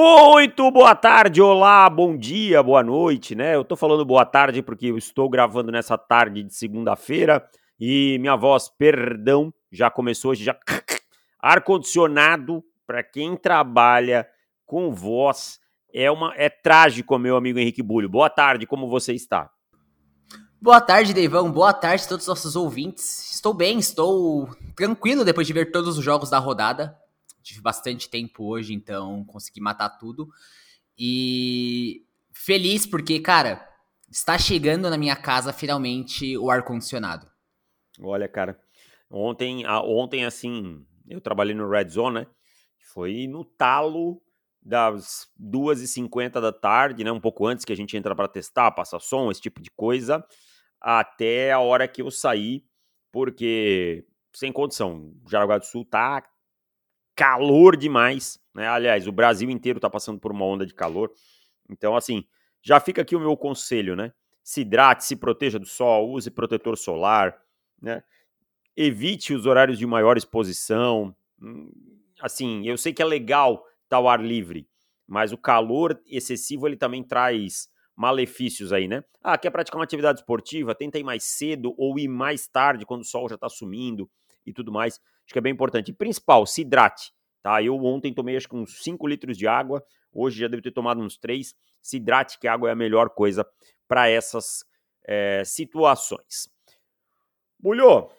Muito boa tarde, olá, bom dia, boa noite, né? Eu tô falando boa tarde porque eu estou gravando nessa tarde de segunda-feira e minha voz, perdão, já começou hoje, já ar-condicionado para quem trabalha com voz é uma é trágico, meu amigo Henrique Bulho. Boa tarde, como você está? Boa tarde, Deivão. Boa tarde a todos os nossos ouvintes. Estou bem, estou tranquilo depois de ver todos os jogos da rodada tive bastante tempo hoje, então consegui matar tudo. E feliz porque, cara, está chegando na minha casa finalmente o ar-condicionado. Olha, cara, ontem, ontem assim, eu trabalhei no Red Zone, né? Foi no talo das 2h50 da tarde, né? Um pouco antes que a gente entra para testar, passar som, esse tipo de coisa, até a hora que eu saí, porque sem condição. Jaraguá do Sul tá calor demais, né? Aliás, o Brasil inteiro está passando por uma onda de calor. Então, assim, já fica aqui o meu conselho, né? Se hidrate, se proteja do sol, use protetor solar, né? Evite os horários de maior exposição. Hum, assim, eu sei que é legal estar ao ar livre, mas o calor excessivo ele também traz malefícios aí, né? Ah, quer praticar uma atividade esportiva? Tenta ir mais cedo ou ir mais tarde, quando o sol já está sumindo e tudo mais. Acho que é bem importante. E principal, se hidrate. Tá? Eu ontem tomei acho que uns 5 litros de água, hoje já devo ter tomado uns 3. Se hidrate, que água é a melhor coisa para essas é, situações. Bulhou,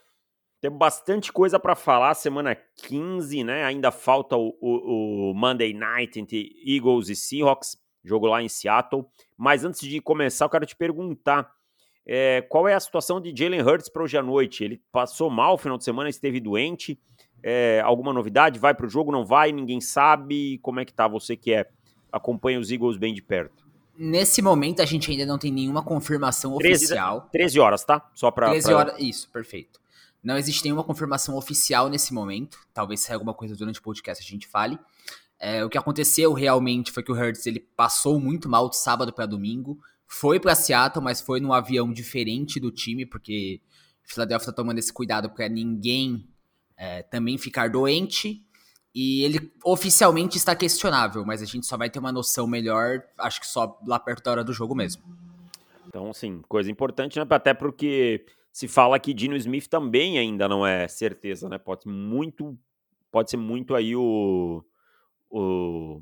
tem bastante coisa para falar. Semana 15, né? Ainda falta o, o, o, Monday Night entre Eagles e Seahawks, jogo lá em Seattle. Mas antes de começar, eu quero te perguntar é, qual é a situação de Jalen Hurts para hoje à noite? Ele passou mal no final de semana, esteve doente. É, alguma novidade? Vai para o jogo? Não vai? Ninguém sabe? Como é que tá você que é acompanha os Eagles bem de perto? Nesse momento a gente ainda não tem nenhuma confirmação 13, oficial. 13 horas, tá? Só para 13 pra... horas, isso, perfeito. Não existe nenhuma confirmação oficial nesse momento. Talvez saia alguma coisa durante o podcast a gente fale. É, o que aconteceu realmente foi que o Hurts ele passou muito mal de sábado para domingo foi para Seattle, mas foi num avião diferente do time, porque Philadelphia tá tomando esse cuidado para ninguém é, também ficar doente. E ele oficialmente está questionável, mas a gente só vai ter uma noção melhor, acho que só lá perto da hora do jogo mesmo. Então, assim, coisa importante, né? Até porque se fala que Dino Smith também ainda não é certeza, né? Pode muito, pode ser muito aí o, o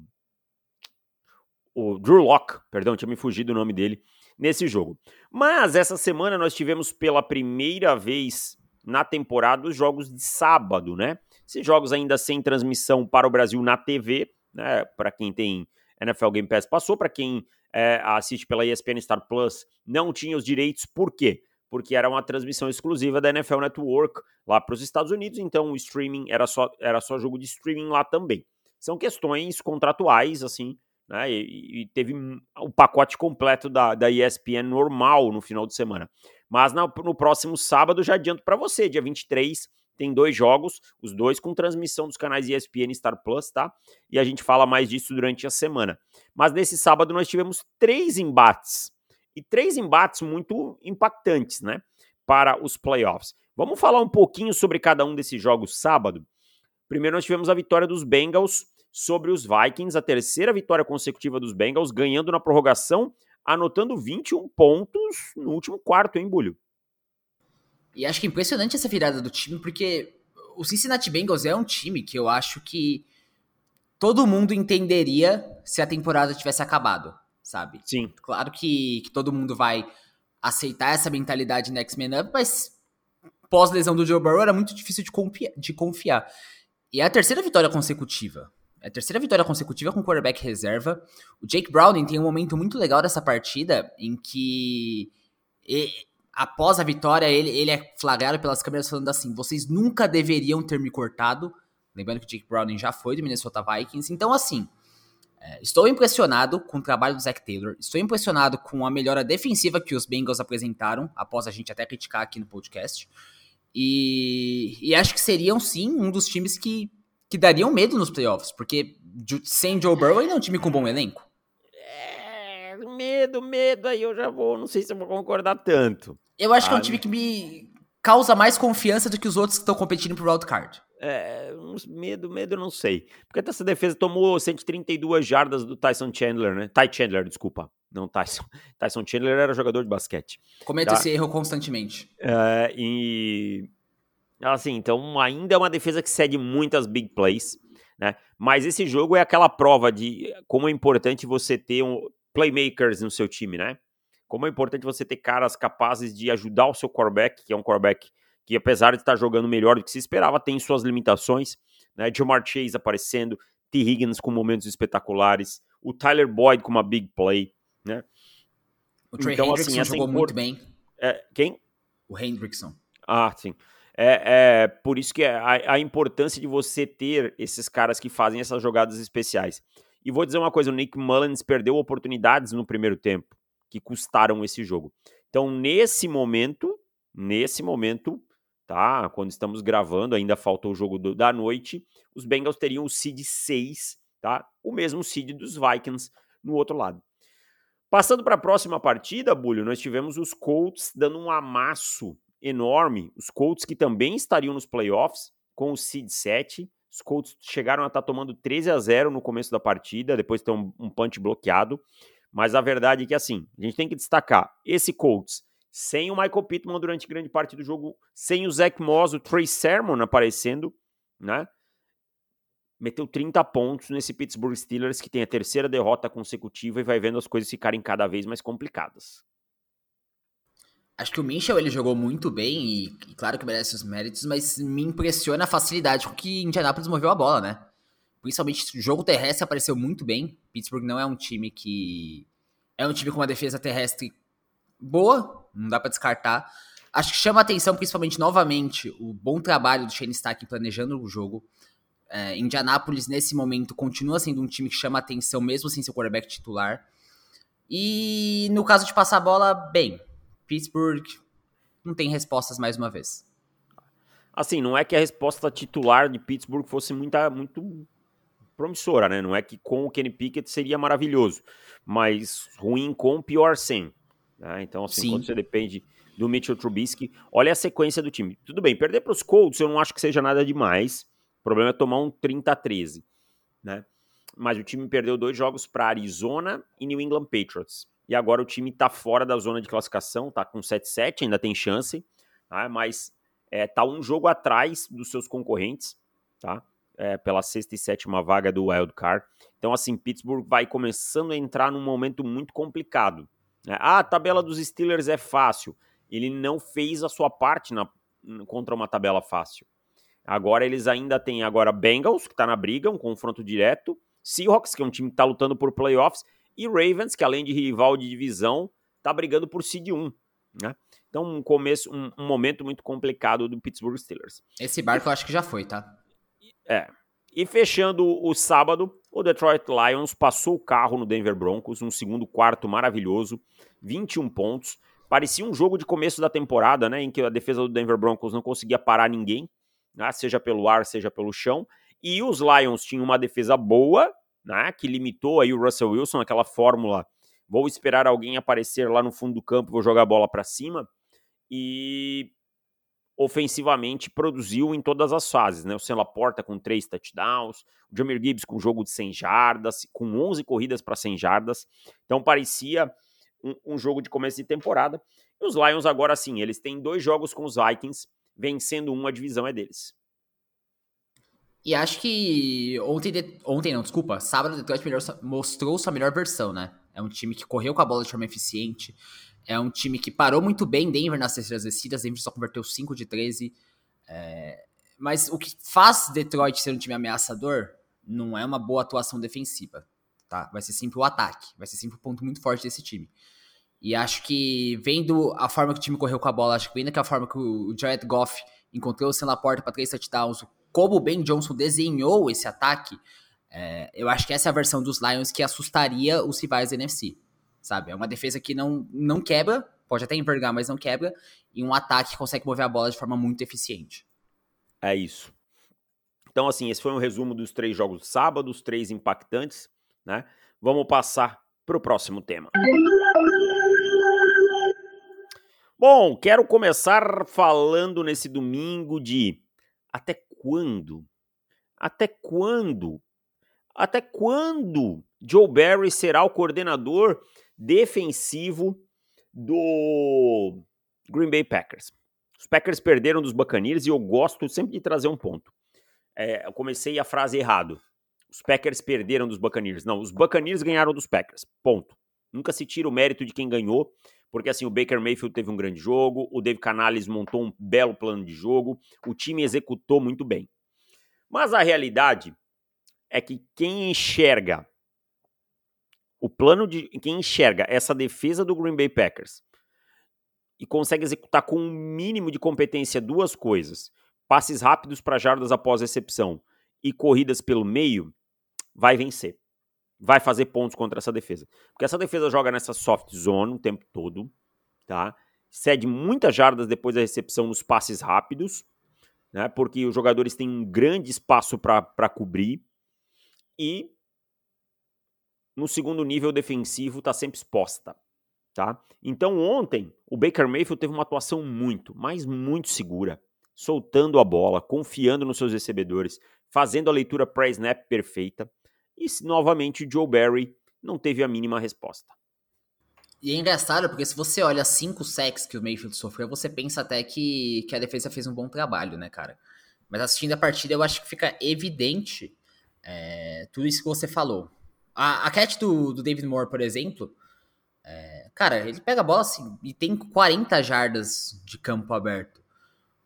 o Drew Locke, perdão, tinha me fugido o nome dele, nesse jogo. Mas essa semana nós tivemos pela primeira vez na temporada os jogos de sábado, né? Esses jogos ainda sem transmissão para o Brasil na TV, né? Para quem tem NFL Game Pass passou, para quem é, assiste pela ESPN Star Plus não tinha os direitos, por quê? Porque era uma transmissão exclusiva da NFL Network lá para os Estados Unidos, então o streaming era só, era só jogo de streaming lá também. São questões contratuais, assim, né? E, e, teve o pacote completo da, da ESPN normal no final de semana. Mas na, no próximo sábado, já adianto para você, dia 23, tem dois jogos, os dois com transmissão dos canais ESPN e Star Plus, tá? E a gente fala mais disso durante a semana. Mas nesse sábado nós tivemos três embates. E três embates muito impactantes, né? Para os playoffs. Vamos falar um pouquinho sobre cada um desses jogos sábado. Primeiro nós tivemos a vitória dos Bengals sobre os Vikings, a terceira vitória consecutiva dos Bengals, ganhando na prorrogação, anotando 21 pontos no último quarto, hein, Bulho? E acho que é impressionante essa virada do time, porque o Cincinnati Bengals é um time que eu acho que todo mundo entenderia se a temporada tivesse acabado, sabe? Sim. Claro que, que todo mundo vai aceitar essa mentalidade next man up, mas pós-lesão do Joe Burrow era muito difícil de confiar, de confiar. E é a terceira vitória consecutiva. É a terceira vitória consecutiva com quarterback reserva. O Jake Browning tem um momento muito legal dessa partida em que após a vitória ele, ele é flagrado pelas câmeras falando assim: vocês nunca deveriam ter me cortado. Lembrando que o Jake Browning já foi do Minnesota Vikings. Então, assim, é, estou impressionado com o trabalho do Zach Taylor. Estou impressionado com a melhora defensiva que os Bengals apresentaram, após a gente até criticar aqui no podcast. E, e acho que seriam sim um dos times que que dariam medo nos playoffs, porque sem Joe Burrow ainda é um time com bom elenco. É, medo, medo, aí eu já vou, não sei se eu vou concordar tanto. Eu acho ah, que é um ah, time que me causa mais confiança do que os outros que estão competindo pro wildcard. É, medo, medo eu não sei. Porque essa defesa tomou 132 jardas do Tyson Chandler, né? Ty Chandler, desculpa. Não Tyson. Tyson Chandler era jogador de basquete. Cometa tá? esse erro constantemente. É, e. Assim, então ainda é uma defesa que cede muitas big plays, né? Mas esse jogo é aquela prova de como é importante você ter um, playmakers no seu time, né? Como é importante você ter caras capazes de ajudar o seu quarterback, que é um quarterback que apesar de estar jogando melhor do que se esperava, tem suas limitações, né? Jamar Chase aparecendo, T. Higgins com momentos espetaculares, o Tyler Boyd com uma big play, né? O Trey então, Hendrickson assim, jogou import... muito bem. É, quem? O Hendrickson. Ah, sim. É, é por isso que é a, a, importância de você ter esses caras que fazem essas jogadas especiais. E vou dizer uma coisa, o Nick Mullins perdeu oportunidades no primeiro tempo que custaram esse jogo. Então, nesse momento, nesse momento, tá? Quando estamos gravando, ainda falta o jogo do, da noite, os Bengals teriam o seed 6, tá? O mesmo seed dos Vikings no outro lado. Passando para a próxima partida, Bulho, nós tivemos os Colts dando um amasso enorme. Os Colts que também estariam nos playoffs com o seed 7. Os Colts chegaram a estar tá tomando 13 a 0 no começo da partida, depois tem um, um punch bloqueado. Mas a verdade é que assim, a gente tem que destacar, esse Colts sem o Michael Pittman durante grande parte do jogo, sem o Zach Moss, o Trey Sermon aparecendo, né? Meteu 30 pontos nesse Pittsburgh Steelers que tem a terceira derrota consecutiva e vai vendo as coisas ficarem cada vez mais complicadas. Acho que o Minchel ele jogou muito bem e, e, claro que merece os méritos, mas me impressiona a facilidade com que Indianapolis moveu a bola, né? Principalmente o jogo terrestre apareceu muito bem. Pittsburgh não é um time que é um time com uma defesa terrestre boa, não dá para descartar. Acho que chama atenção, principalmente novamente, o bom trabalho do Shane Stack planejando o jogo. É, Indianápolis, nesse momento, continua sendo um time que chama atenção, mesmo sem seu quarterback titular. E no caso de passar a bola, bem, Pittsburgh não tem respostas mais uma vez. Assim, não é que a resposta titular de Pittsburgh fosse muita, muito promissora, né? Não é que com o Kenny Pickett seria maravilhoso, mas ruim com, pior sem. Né? Então, assim, Sim. quando você depende do Mitchell Trubisky, olha a sequência do time. Tudo bem, perder para os Colts eu não acho que seja nada demais. O problema é tomar um 30 a 13, né? Mas o time perdeu dois jogos para Arizona e New England Patriots. E agora o time está fora da zona de classificação, tá com 7-7, ainda tem chance, tá? mas é, tá um jogo atrás dos seus concorrentes, tá? É, pela sexta e sétima vaga do Wild Card. Então, assim, Pittsburgh vai começando a entrar num momento muito complicado. Né? Ah, a tabela dos Steelers é fácil. Ele não fez a sua parte na, contra uma tabela fácil. Agora eles ainda têm agora Bengals, que está na briga, um confronto direto. Seahawks, que é um time que está lutando por playoffs. E Ravens, que além de rival de divisão, está brigando por seed 1. Né? Então, um começo, um, um, momento muito complicado do Pittsburgh Steelers. Esse barco eu acho que já foi, tá? É. E fechando o sábado, o Detroit Lions passou o carro no Denver Broncos, um segundo quarto maravilhoso, 21 pontos. Parecia um jogo de começo da temporada, né, em que a defesa do Denver Broncos não conseguia parar ninguém, né, seja pelo ar, seja pelo chão. E os Lions tinham uma defesa boa, né, que limitou aí o Russell Wilson, aquela fórmula, vou esperar alguém aparecer lá no fundo do campo, vou jogar a bola para cima. E ofensivamente produziu em todas as fases, né? O Sam Laporta com três touchdowns, o Jamir Gibbs com jogo de 100 jardas, com 11 corridas para 100 jardas. Então parecia um, um, jogo de começo de temporada. E os Lions agora sim, eles têm dois jogos com os Vikings, vencendo um, a divisão é deles. E acho que ontem, ontem não, desculpa, sábado o Detroit melhor, mostrou sua melhor versão, né? É um time que correu com a bola de forma eficiente, é um time que parou muito bem Denver nas terceiras descidas. Denver só converteu 5 de 13. É... Mas o que faz Detroit ser um time ameaçador não é uma boa atuação defensiva. Tá? Vai ser sempre o ataque. Vai ser sempre o um ponto muito forte desse time. E acho que, vendo a forma que o time correu com a bola, acho que vendo que a forma que o Jared Goff encontrou o Sam Laporta para três touchdowns, como o Ben Johnson desenhou esse ataque, é, eu acho que essa é a versão dos Lions que assustaria os rivais da NFC sabe? É uma defesa que não, não quebra, pode até envergar, mas não quebra, e um ataque que consegue mover a bola de forma muito eficiente. É isso. Então, assim, esse foi um resumo dos três jogos de sábado, os três impactantes, né? Vamos passar para o próximo tema. Bom, quero começar falando nesse domingo de até quando? Até quando? Até quando Joe Barry será o coordenador defensivo do Green Bay Packers? Os Packers perderam dos Buccaneers e eu gosto sempre de trazer um ponto. É, eu comecei a frase errado. Os Packers perderam dos Buccaneers. Não, os Buccaneers ganharam dos Packers. Ponto. Nunca se tira o mérito de quem ganhou, porque assim, o Baker Mayfield teve um grande jogo, o Dave Canales montou um belo plano de jogo, o time executou muito bem. Mas a realidade é que quem enxerga o plano de quem enxerga essa defesa do Green Bay Packers e consegue executar com um mínimo de competência duas coisas: passes rápidos para jardas após recepção e corridas pelo meio, vai vencer. Vai fazer pontos contra essa defesa. Porque essa defesa joga nessa soft zone o tempo todo, tá? Cede muitas jardas depois da recepção nos passes rápidos, né? Porque os jogadores têm um grande espaço para cobrir e no segundo nível defensivo está sempre exposta, tá? Então ontem o Baker Mayfield teve uma atuação muito, mas muito segura, soltando a bola, confiando nos seus recebedores, fazendo a leitura pré-snap perfeita. E novamente Joe Barry não teve a mínima resposta. E é engraçado porque se você olha cinco sacks que o Mayfield sofreu, você pensa até que, que a defesa fez um bom trabalho, né, cara? Mas assistindo a partida, eu acho que fica evidente é, tudo isso que você falou. A, a catch do, do David Moore, por exemplo, é, cara, ele pega a bola assim, e tem 40 jardas de campo aberto.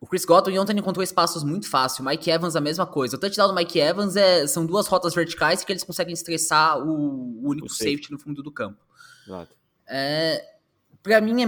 O Chris Godwin ontem encontrou espaços muito fácil. O Mike Evans, a mesma coisa. O touchdown do Mike Evans é, são duas rotas verticais que eles conseguem estressar o, o único o safety. safety no fundo do campo. Exato. É, pra mim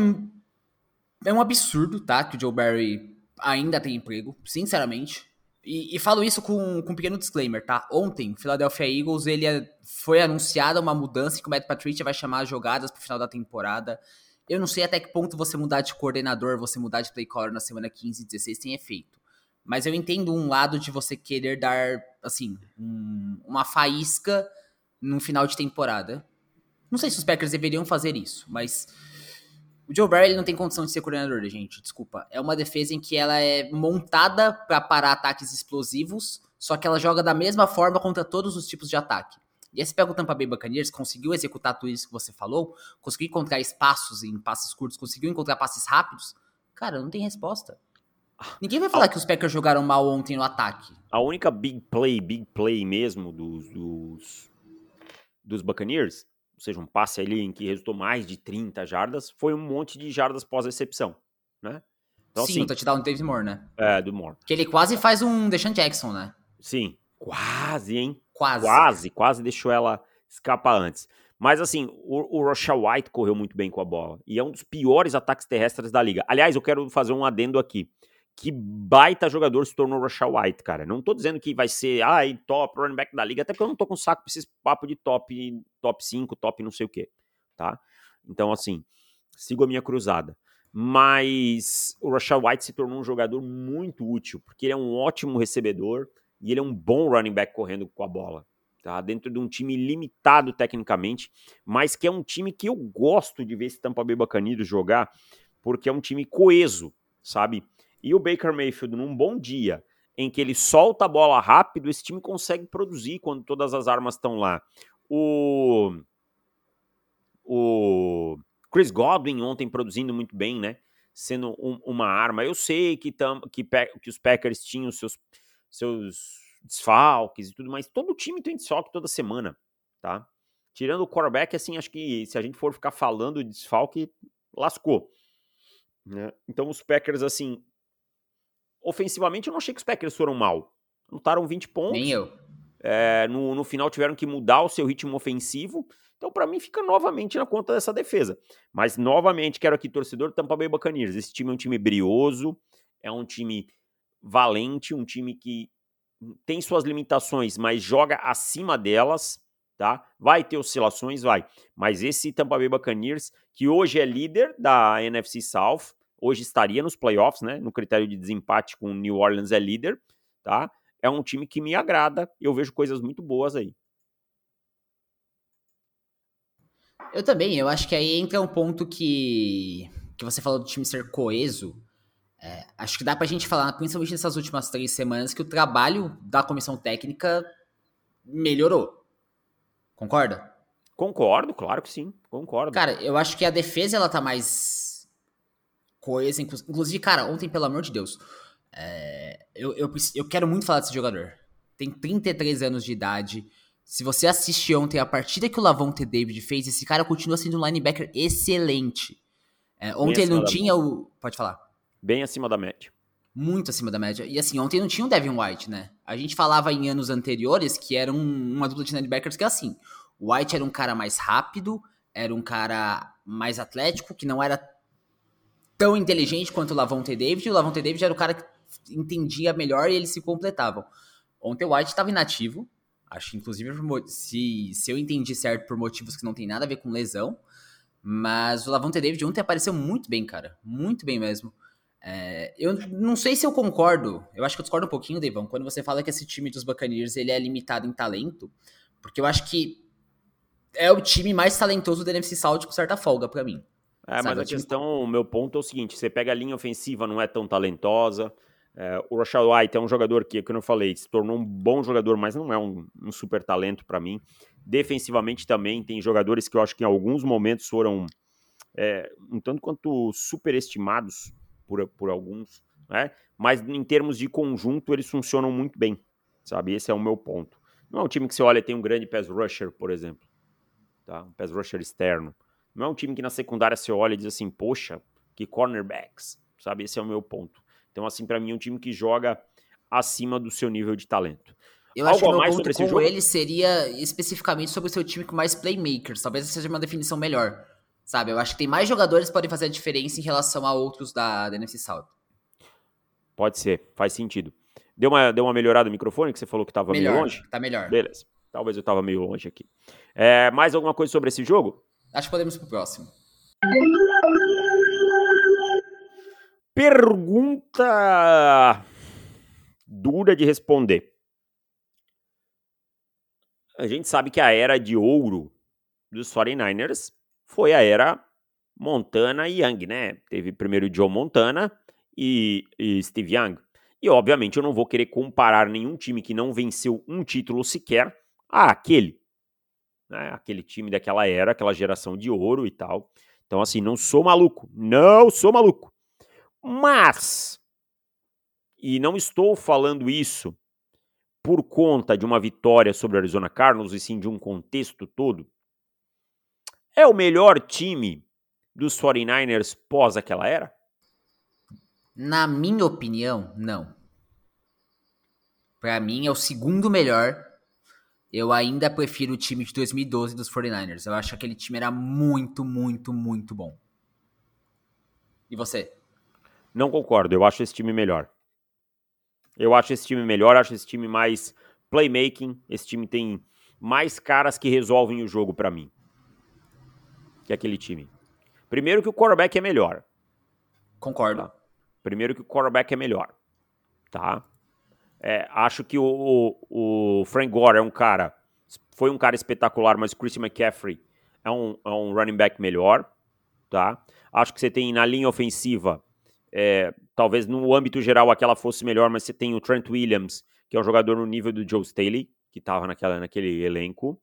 é, é um absurdo, tá? Que o Joe Barry ainda tem emprego, sinceramente. E, e, falo isso com, com um pequeno disclaimer, tá? Ontem, Philadelphia Eagles, ele é, foi anunciada uma mudança que o Matt Patricia vai chamar as jogadas pro final da temporada. Eu não sei até que ponto você mudar de coordenador, você mudar de play caller na semana 15 e 16 tem efeito. Mas eu entendo um lado de você querer dar, assim, um, uma faísca no final de temporada. Não sei se os Packers deveriam fazer isso, mas o Joe Barry não tem condição de ser coordenador, gente. Desculpa. É uma defesa em que ela é montada para parar ataques explosivos, só que ela joga da mesma forma contra todos os tipos de ataque. E aí você pega o Tampa Bay Buccaneers, conseguiu executar tudo isso que você falou, conseguiu encontrar espaços em passes curtos, conseguiu encontrar passes rápidos. Cara, não tem resposta. Ninguém vai falar a... que os Packers jogaram mal ontem no ataque. A única big play, big play mesmo dos, dos, dos Buccaneers ou seja, um passe ali em que resultou mais de 30 jardas, foi um monte de jardas pós-recepção, né? Então, Sim, assim, o touchdown do David Moore, né? É, do Moore. Que ele quase faz um Deshaun Jackson, né? Sim, quase, hein? Quase. Quase, quase deixou ela escapar antes. Mas assim, o, o White correu muito bem com a bola. E é um dos piores ataques terrestres da liga. Aliás, eu quero fazer um adendo aqui que baita jogador se tornou o Rashad White, cara. Não tô dizendo que vai ser, ai, top running back da liga, até porque eu não tô com saco pra esses papo de top, top 5, top não sei o quê, tá? Então, assim, sigo a minha cruzada. Mas o Rashad White se tornou um jogador muito útil, porque ele é um ótimo recebedor e ele é um bom running back correndo com a bola, tá? Dentro de um time limitado tecnicamente, mas que é um time que eu gosto de ver esse Tampa Bay Buccaneers jogar, porque é um time coeso, sabe? E o Baker Mayfield, num bom dia, em que ele solta a bola rápido, esse time consegue produzir quando todas as armas estão lá. O, o Chris Godwin ontem produzindo muito bem, né? Sendo um, uma arma. Eu sei que, tam, que, que os Packers tinham seus, seus desfalques e tudo, mas todo time tem desfalque toda semana, tá? Tirando o quarterback, assim, acho que se a gente for ficar falando de desfalque, lascou. Né? Então os Packers, assim, ofensivamente, eu não achei que os Packers foram mal. Lutaram 20 pontos. Nem eu. É, no, no final tiveram que mudar o seu ritmo ofensivo. Então, para mim, fica novamente na conta dessa defesa. Mas, novamente, quero aqui, torcedor do Tampa Bay Buccaneers. Esse time é um time brioso, é um time valente, um time que tem suas limitações, mas joga acima delas, tá? Vai ter oscilações, vai. Mas esse Tampa Bay Buccaneers, que hoje é líder da NFC South, hoje estaria nos playoffs, né? No critério de desempate com o New Orleans é líder, tá? É um time que me agrada, eu vejo coisas muito boas aí. Eu também, eu acho que aí entra um ponto que, que você falou do time ser coeso. É, acho que dá pra gente falar, principalmente nessas últimas três semanas, que o trabalho da comissão técnica melhorou. Concorda? Concordo, claro que sim. Concordo. Cara, eu acho que a defesa ela tá mais coesa. Inclusive, cara, ontem, pelo amor de Deus, é, eu, eu, eu quero muito falar desse jogador. Tem 33 anos de idade. Se você assistiu ontem a partida que o Lavonte David fez, esse cara continua sendo um linebacker excelente. É, ontem ele não tinha o. Pode falar. Bem acima da média. Muito acima da média. E assim, ontem não tinha o Devin White, né? A gente falava em anos anteriores que era um, uma dupla de linebackers que é assim. O White era um cara mais rápido, era um cara mais atlético, que não era tão inteligente quanto o Lavonte David. E o Lavonte David era o cara que entendia melhor e eles se completavam. Ontem o White estava inativo. Acho inclusive, se, se eu entendi certo, por motivos que não tem nada a ver com lesão. Mas o Lavonte David ontem apareceu muito bem, cara. Muito bem mesmo. É, eu não sei se eu concordo, eu acho que eu discordo um pouquinho, Devão, quando você fala que esse time dos Buccaneers ele é limitado em talento, porque eu acho que é o time mais talentoso do NFC South com certa folga para mim. É, mas a questão, o meu ponto é o seguinte, você pega a linha ofensiva, não é tão talentosa, é, o Rashad White é um jogador que, como eu falei, se tornou um bom jogador, mas não é um, um super talento para mim. Defensivamente também tem jogadores que eu acho que em alguns momentos foram é, um tanto quanto superestimados por, por alguns, né? Mas em termos de conjunto, eles funcionam muito bem, sabe? Esse é o meu ponto. Não é um time que você olha tem um grande pass rusher, por exemplo, tá? Um pass rusher externo. Não é um time que na secundária você olha e diz assim, poxa, que cornerbacks, sabe? Esse é o meu ponto. Então, assim, para mim é um time que joga acima do seu nível de talento. Eu Algo acho que o meu ponto com jogo? ele seria especificamente sobre o seu time com mais playmakers. Talvez essa seja uma definição melhor. Sabe, eu acho que tem mais jogadores que podem fazer a diferença em relação a outros da, da NFC South. Pode ser, faz sentido. Deu uma, deu uma melhorada no microfone, que você falou que estava meio longe? Tá melhor. Beleza. Talvez eu estava meio longe aqui. É, mais alguma coisa sobre esse jogo? Acho que podemos pro próximo. Pergunta dura de responder. A gente sabe que a era de ouro dos 49ers foi a era Montana e Young, né? Teve primeiro Joe Montana e, e Steve Young. E obviamente eu não vou querer comparar nenhum time que não venceu um título sequer a aquele. Né? Aquele time daquela era, aquela geração de ouro e tal. Então, assim, não sou maluco. Não sou maluco. Mas, e não estou falando isso por conta de uma vitória sobre o Arizona Cardinals, e sim de um contexto todo. É o melhor time dos 49ers pós aquela era? Na minha opinião, não. Para mim é o segundo melhor. Eu ainda prefiro o time de 2012 dos 49ers. Eu acho que aquele time era muito, muito, muito bom. E você? Não concordo. Eu acho esse time melhor. Eu acho esse time melhor, acho esse time mais playmaking. Esse time tem mais caras que resolvem o jogo para mim que aquele time. Primeiro que o quarterback é melhor. Concordo. Tá? Primeiro que o quarterback é melhor. Tá? É, acho que o, o, Frank Gore é um cara. Foi um cara espetacular, mas o Christian McCaffrey é um, é um running back melhor. Tá? Acho que você tem na linha ofensiva. É, talvez no âmbito geral aquela fosse melhor, mas você tem o Trent Williams, que é um jogador no nível do Joe Staley, que estava naquele elenco.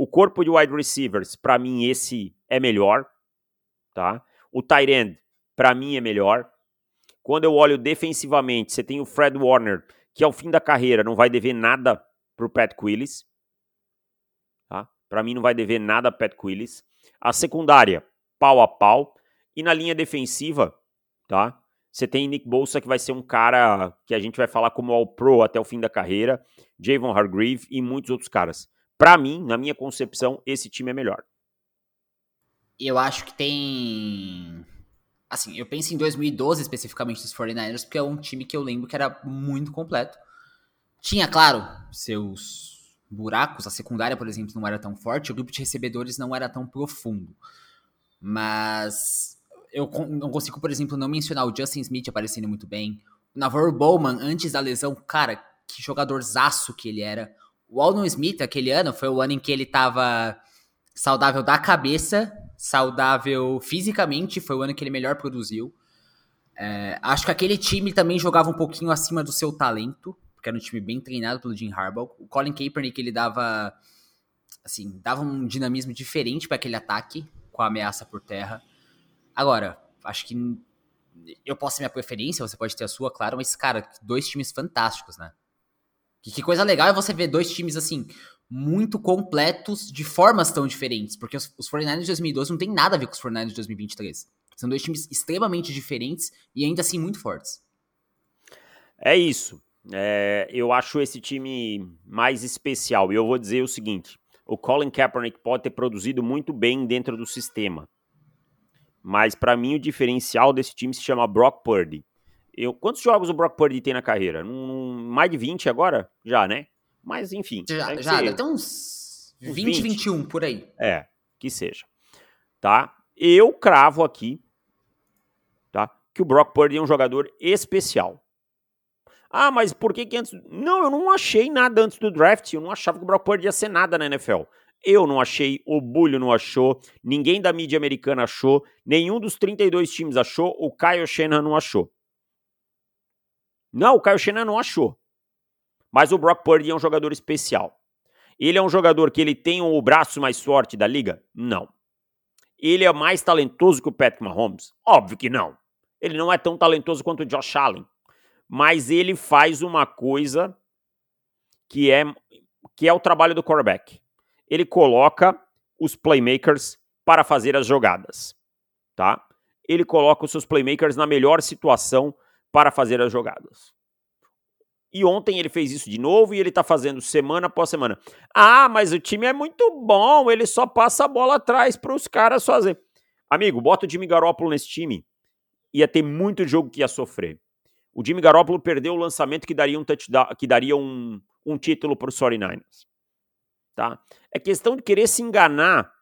O corpo de wide receivers, para mim, esse é melhor, tá? O tight end, para mim, é melhor. Quando eu olho defensivamente, você tem o Fred Warner, que ao fim da carreira não vai dever nada pro Pat Quillis, tá? Para mim, não vai dever nada pro Pat Quillis. A secundária, pau a pau. E na linha defensiva, tá? Você tem Nick Bolsa, que vai ser um cara que a gente vai falar como All-Pro até o fim da carreira, Javon Hargreave e muitos outros caras. Para mim, na minha concepção, esse time é melhor. Eu acho que tem. Assim, eu penso em 2012 especificamente dos 49ers, porque é um time que eu lembro que era muito completo. Tinha, claro, seus buracos, a secundária, por exemplo, não era tão forte, o grupo de recebedores não era tão profundo. Mas eu não consigo, por exemplo, não mencionar o Justin Smith aparecendo muito bem. O Navarro Bowman, antes da lesão, cara, que jogadorzaço que ele era. O Aldon Smith, aquele ano, foi o ano em que ele tava saudável da cabeça, saudável fisicamente, foi o ano que ele melhor produziu. É, acho que aquele time também jogava um pouquinho acima do seu talento, porque era um time bem treinado pelo Jim Harbaugh. O Colin Kaepernick, ele dava assim, dava um dinamismo diferente para aquele ataque com a ameaça por terra. Agora, acho que eu posso ter minha preferência, você pode ter a sua, claro, mas cara, dois times fantásticos, né? Que, que coisa legal é você ver dois times assim muito completos de formas tão diferentes, porque os, os 49ers de 2012 não tem nada a ver com os 49ers de 2023. São dois times extremamente diferentes e ainda assim muito fortes. É isso. É, eu acho esse time mais especial. E eu vou dizer o seguinte: o Colin Kaepernick pode ter produzido muito bem dentro do sistema. Mas para mim o diferencial desse time se chama Brock Purdy. Eu, quantos jogos o Brock Purdy tem na carreira? Um, mais de 20 agora? Já, né? Mas enfim. Já, já deve ter uns 20, 20, 21 por aí. É, que seja. Tá? Eu cravo aqui que o Brock Purdy é um jogador especial. Ah, mas por que, que antes. Não, eu não achei nada antes do draft. Eu não achava que o Brock Purdy ia ser nada na NFL. Eu não achei, o Bulho não achou, ninguém da mídia americana achou, nenhum dos 32 times achou, o Kyle Shanahan não achou. Não, o Kyle Shanahan não achou. Mas o Brock Purdy é um jogador especial. Ele é um jogador que ele tem o braço mais forte da liga? Não. Ele é mais talentoso que o Patrick Mahomes? Óbvio que não. Ele não é tão talentoso quanto o Josh Allen, mas ele faz uma coisa que é que é o trabalho do quarterback. Ele coloca os playmakers para fazer as jogadas, tá? Ele coloca os seus playmakers na melhor situação para fazer as jogadas. E ontem ele fez isso de novo e ele tá fazendo semana após semana. Ah, mas o time é muito bom, ele só passa a bola atrás para os caras fazer. Amigo, bota o Jimmy Garoppolo nesse time ia ter muito jogo que ia sofrer. O Jimmy Garoppolo perdeu o lançamento que daria um que daria um, um título para os 49ers. Tá? É questão de querer se enganar.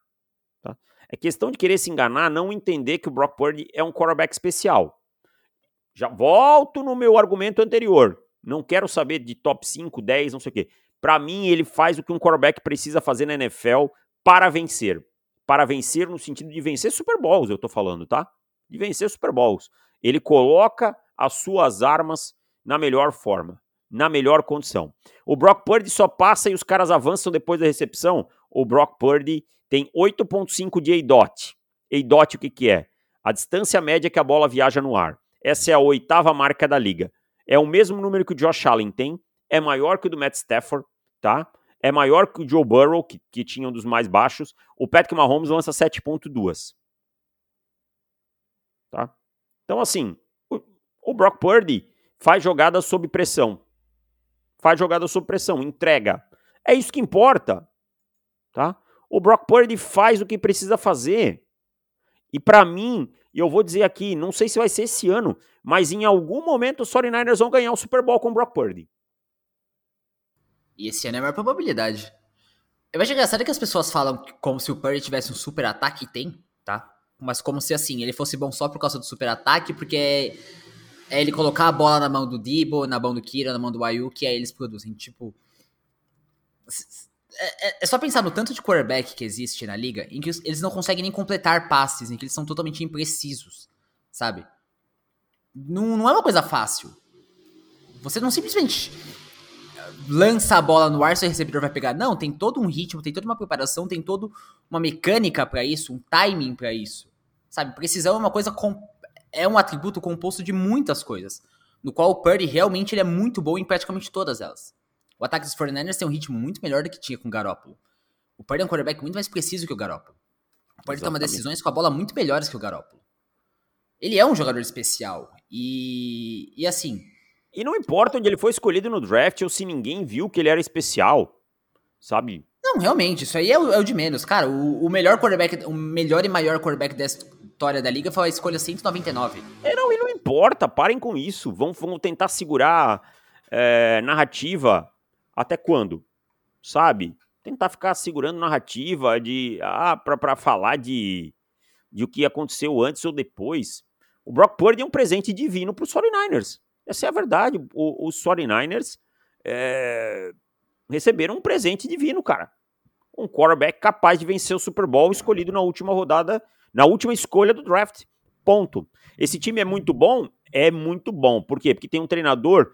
Tá? É questão de querer se enganar, não entender que o Brock Purdy é um quarterback especial. Já volto no meu argumento anterior. Não quero saber de top 5, 10, não sei o quê. Para mim, ele faz o que um quarterback precisa fazer na NFL para vencer. Para vencer no sentido de vencer Super Bowls, eu tô falando, tá? de vencer Super Bowls. Ele coloca as suas armas na melhor forma, na melhor condição. O Brock Purdy só passa e os caras avançam depois da recepção. O Brock Purdy tem 8.5 de ADOT. ADOT o que, que é? A distância média que a bola viaja no ar. Essa é a oitava marca da liga. É o mesmo número que o Josh Allen tem, é maior que o do Matt Stafford, tá? É maior que o Joe Burrow, que, que tinha um dos mais baixos. O Patrick Mahomes lança 7.2. Tá? Então, assim, o, o Brock Purdy faz jogada sob pressão. Faz jogada sob pressão, entrega. É isso que importa. Tá? O Brock Purdy faz o que precisa fazer. E para mim, e eu vou dizer aqui, não sei se vai ser esse ano, mas em algum momento os 49ers vão ganhar o Super Bowl com o Brock Purdy. E esse ano é a maior probabilidade. Eu acho engraçado que as pessoas falam como se o Purdy tivesse um super ataque e tem, tá? mas como se assim, ele fosse bom só por causa do super ataque, porque é, ele colocar a bola na mão do Debo, na mão do Kira, na mão do Ayuk, e aí eles produzem. Tipo. É, é, é, só pensar no tanto de quarterback que existe na liga, em que eles não conseguem nem completar passes, em que eles são totalmente imprecisos, sabe? Não, não é uma coisa fácil. Você não simplesmente lança a bola no ar, seu recebedor vai pegar. Não, tem todo um ritmo, tem toda uma preparação, tem toda uma mecânica para isso, um timing para isso. Sabe? Precisão é uma coisa é um atributo composto de muitas coisas, no qual o Purdy realmente ele é muito bom em praticamente todas elas. O ataque dos 49ers tem um ritmo muito melhor do que tinha com o Garoppolo. O Purdy é um quarterback muito mais preciso que o Garoppolo. O Purdy toma decisões com a bola muito melhores que o Garoppolo. Ele é um jogador especial. E, e assim, e não importa onde ele foi escolhido no draft ou se ninguém viu que ele era especial, sabe? Não, realmente, isso aí é o, é o de menos. Cara, o, o, melhor quarterback, o melhor e maior quarterback da história da liga foi a escolha 199. É, não, e não importa, parem com isso. Vão, vão tentar segurar é, narrativa até quando? Sabe? Tentar ficar segurando narrativa de. Ah, pra, pra falar de, de o que aconteceu antes ou depois. O Brock Purdy é um presente divino para os 49ers. Essa é a verdade. Os 49ers é, receberam um presente divino, cara. Um quarterback capaz de vencer o Super Bowl escolhido na última rodada, na última escolha do draft. Ponto. Esse time é muito bom? é muito bom. Por quê? Porque tem um treinador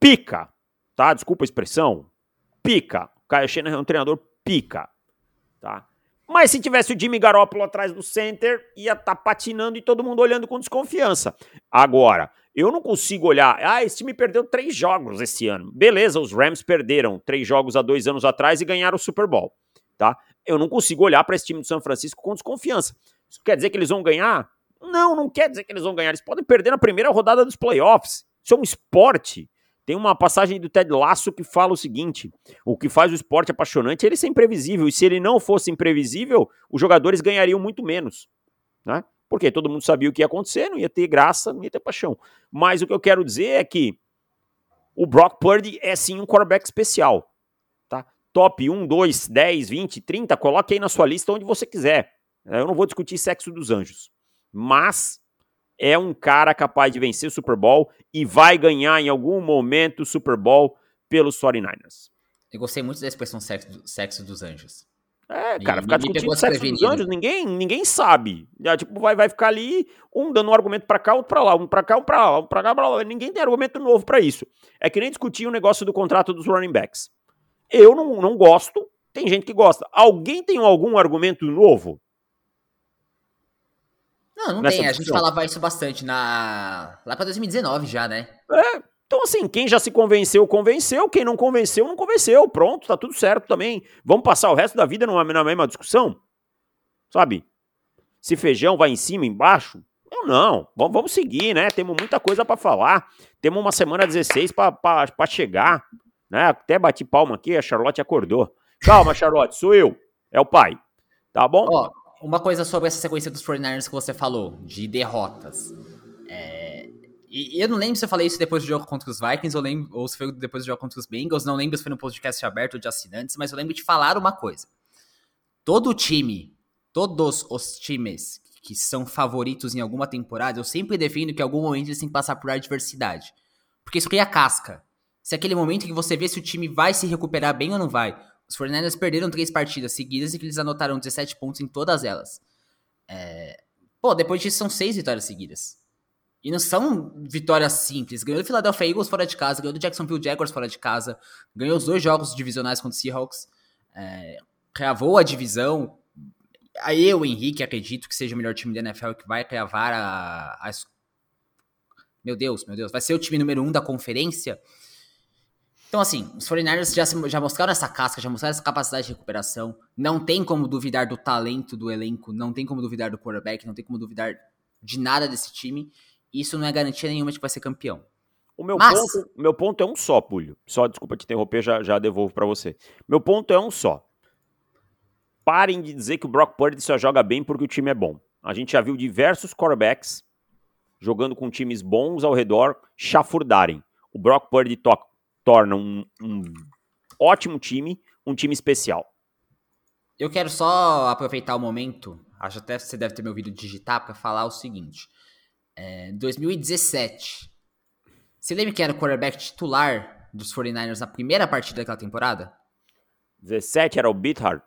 pica, tá? Desculpa a expressão. Pica. O Kyle Shanahan é um treinador pica, tá? Mas se tivesse o Jimmy Garoppolo atrás do center, ia estar tá patinando e todo mundo olhando com desconfiança. Agora, eu não consigo olhar. Ah, esse time perdeu três jogos esse ano. Beleza, os Rams perderam três jogos há dois anos atrás e ganharam o Super Bowl, tá? Eu não consigo olhar para esse time do São Francisco com desconfiança. Isso quer dizer que eles vão ganhar? Não, não quer dizer que eles vão ganhar. Eles podem perder na primeira rodada dos playoffs. Isso é um esporte. Tem uma passagem do Ted Lasso que fala o seguinte: o que faz o esporte apaixonante é ele ser imprevisível. E se ele não fosse imprevisível, os jogadores ganhariam muito menos. Né? Porque todo mundo sabia o que ia acontecer, não ia ter graça, não ia ter paixão. Mas o que eu quero dizer é que o Brock Purdy é sim um quarterback especial. Tá? Top 1, 2, 10, 20, 30, coloque aí na sua lista onde você quiser. Eu não vou discutir sexo dos anjos. Mas é um cara capaz de vencer o Super Bowl e vai ganhar em algum momento o Super Bowl pelos 49ers. Eu gostei muito da expressão sexo, sexo dos anjos. É, cara, ficar discutindo sexo dos anjos, ninguém, ninguém sabe. Já, tipo, vai, vai ficar ali, um dando um argumento pra cá, outro pra lá, um pra cá, um pra lá, um pra cá, pra lá. Ninguém tem argumento novo para isso. É que nem discutir o negócio do contrato dos running backs. Eu não, não gosto, tem gente que gosta. Alguém tem algum argumento novo? Não, não tem. A gente falava isso bastante na lá para 2019 já, né? É. Então, assim, quem já se convenceu, convenceu. Quem não convenceu, não convenceu. Pronto, tá tudo certo também. Vamos passar o resto da vida numa, na mesma discussão? Sabe? Se feijão vai em cima, embaixo? Eu não. Vamos, vamos seguir, né? Temos muita coisa para falar. Temos uma semana 16 para chegar. Né? Até bati palma aqui, a Charlotte acordou. Calma, Charlotte, sou eu. É o pai. Tá bom? Ó, uma coisa sobre essa sequência dos 49ers que você falou, de derrotas. É, e eu não lembro se eu falei isso depois do jogo contra os Vikings ou, lembro, ou se foi depois do jogo contra os Bengals, não lembro se foi no podcast aberto de assinantes, mas eu lembro de falar uma coisa. Todo time, todos os times que são favoritos em alguma temporada, eu sempre defendo que em algum momento eles têm que passar por adversidade. Porque isso cria casca. Se é aquele momento que você vê se o time vai se recuperar bem ou não vai. Os 49ers perderam três partidas seguidas e que eles anotaram 17 pontos em todas elas. É... Pô, depois disso são seis vitórias seguidas. E não são vitórias simples. Ganhou do Philadelphia Eagles fora de casa, ganhou do Jacksonville Jaguars fora de casa, ganhou os dois jogos divisionais contra o Seahawks, é... cravou a divisão. Aí eu, Henrique, acredito que seja o melhor time da NFL que vai cravar a, a... Meu Deus, meu Deus, vai ser o time número um da conferência. Então, assim, os 49ers já, já mostraram essa casca, já mostraram essa capacidade de recuperação. Não tem como duvidar do talento do elenco, não tem como duvidar do quarterback, não tem como duvidar de nada desse time. Isso não é garantia nenhuma de que vai ser campeão. O meu, Mas... ponto, meu ponto é um só, Pulho. Só, desculpa te interromper, já, já devolvo para você. Meu ponto é um só. Parem de dizer que o Brock Purdy só joga bem porque o time é bom. A gente já viu diversos quarterbacks jogando com times bons ao redor chafurdarem. O Brock Purdy toca torna um, um ótimo time um time especial. Eu quero só aproveitar o momento, acho até que você deve ter me ouvido digitar, para falar o seguinte. É, 2017, você lembra que era o quarterback titular dos 49ers na primeira partida daquela temporada? 17 era o Beathard?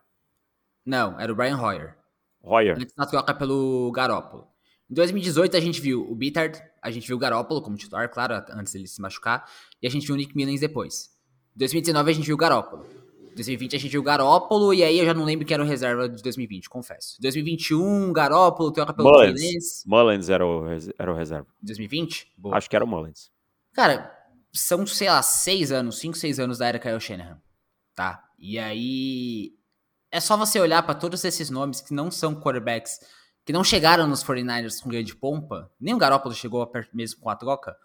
Não, era o Brian Hoyer. Hoyer. Antes da troca pelo Garoppolo. Em 2018 a gente viu o Bittard, a gente viu o Garópolo como titular, claro, antes dele se machucar, e a gente viu o Nick Millens depois. Em 2019 a gente viu o Garópolo. Em 2020 a gente viu o Garópolo, e aí eu já não lembro quem era o reserva de 2020, confesso. Em 2021, Garópolo, troca pelo Mullins. Mullins era o, era o reserva. Em 2020? Boa. Acho que era o Mullins. Cara, são, sei lá, seis anos, cinco, seis anos da era Kyle Shanahan, tá? E aí... É só você olhar para todos esses nomes que não são quarterbacks que não chegaram nos 49ers com grande pompa, nem o Garoppolo chegou mesmo com a troca,